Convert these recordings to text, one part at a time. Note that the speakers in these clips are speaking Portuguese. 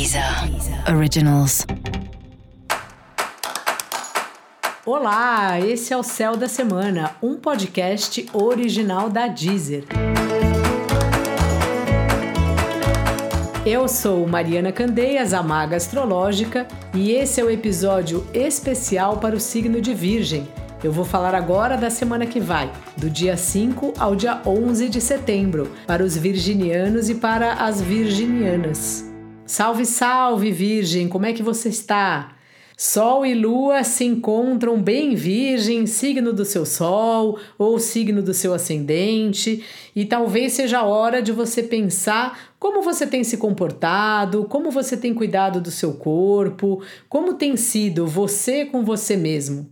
Deezer Originals. Olá, esse é o Céu da Semana, um podcast original da Deezer. Eu sou Mariana Candeias, a Maga Astrológica, e esse é o episódio especial para o signo de Virgem. Eu vou falar agora da semana que vai, do dia 5 ao dia 11 de setembro, para os virginianos e para as virginianas. Salve, salve, Virgem! Como é que você está? Sol e Lua se encontram bem virgem, signo do seu Sol ou signo do seu ascendente, e talvez seja a hora de você pensar como você tem se comportado, como você tem cuidado do seu corpo, como tem sido você com você mesmo.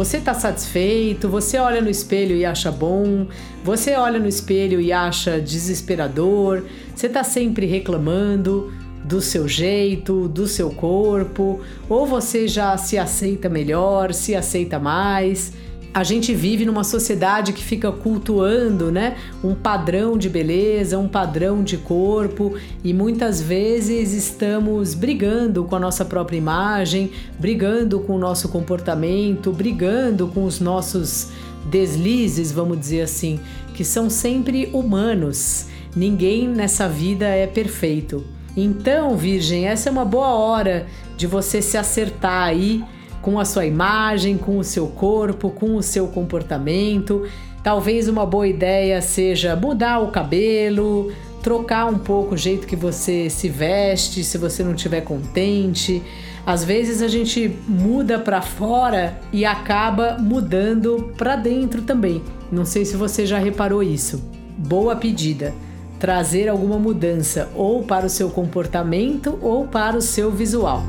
Você está satisfeito? Você olha no espelho e acha bom? Você olha no espelho e acha desesperador? Você está sempre reclamando do seu jeito, do seu corpo? Ou você já se aceita melhor, se aceita mais? A gente vive numa sociedade que fica cultuando, né, um padrão de beleza, um padrão de corpo e muitas vezes estamos brigando com a nossa própria imagem, brigando com o nosso comportamento, brigando com os nossos deslizes, vamos dizer assim, que são sempre humanos. Ninguém nessa vida é perfeito. Então, Virgem, essa é uma boa hora de você se acertar aí com a sua imagem, com o seu corpo, com o seu comportamento. Talvez uma boa ideia seja mudar o cabelo, trocar um pouco o jeito que você se veste, se você não estiver contente. Às vezes a gente muda para fora e acaba mudando para dentro também. Não sei se você já reparou isso. Boa pedida. Trazer alguma mudança ou para o seu comportamento ou para o seu visual.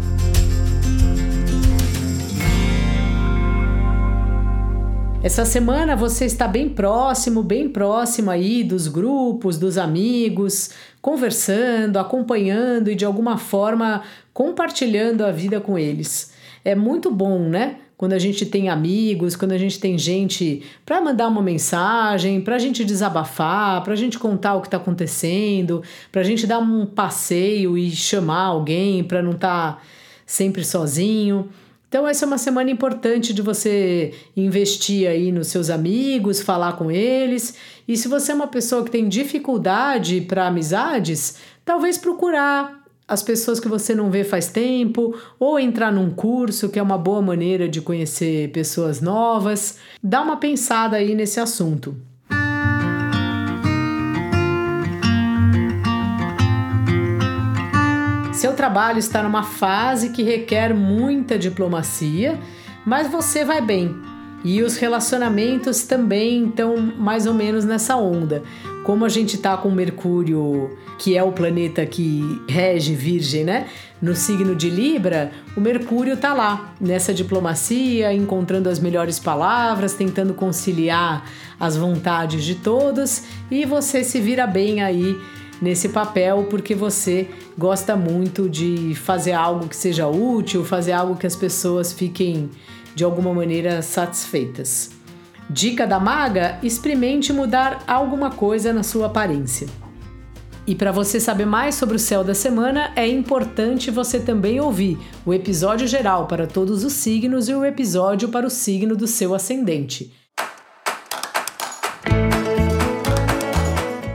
Essa semana você está bem próximo, bem próximo aí dos grupos, dos amigos, conversando, acompanhando e de alguma forma compartilhando a vida com eles. É muito bom, né? Quando a gente tem amigos, quando a gente tem gente para mandar uma mensagem, para a gente desabafar, para a gente contar o que está acontecendo, para a gente dar um passeio e chamar alguém para não estar tá sempre sozinho. Então, essa é uma semana importante de você investir aí nos seus amigos, falar com eles. E se você é uma pessoa que tem dificuldade para amizades, talvez procurar as pessoas que você não vê faz tempo, ou entrar num curso, que é uma boa maneira de conhecer pessoas novas. Dá uma pensada aí nesse assunto. Seu trabalho está numa fase que requer muita diplomacia, mas você vai bem. E os relacionamentos também estão mais ou menos nessa onda. Como a gente está com Mercúrio, que é o planeta que rege Virgem, né? No signo de Libra, o Mercúrio está lá, nessa diplomacia, encontrando as melhores palavras, tentando conciliar as vontades de todos, e você se vira bem aí nesse papel porque você gosta muito de fazer algo que seja útil, fazer algo que as pessoas fiquem de alguma maneira satisfeitas. Dica da maga: experimente mudar alguma coisa na sua aparência. E para você saber mais sobre o céu da semana, é importante você também ouvir o episódio geral para todos os signos e o episódio para o signo do seu ascendente.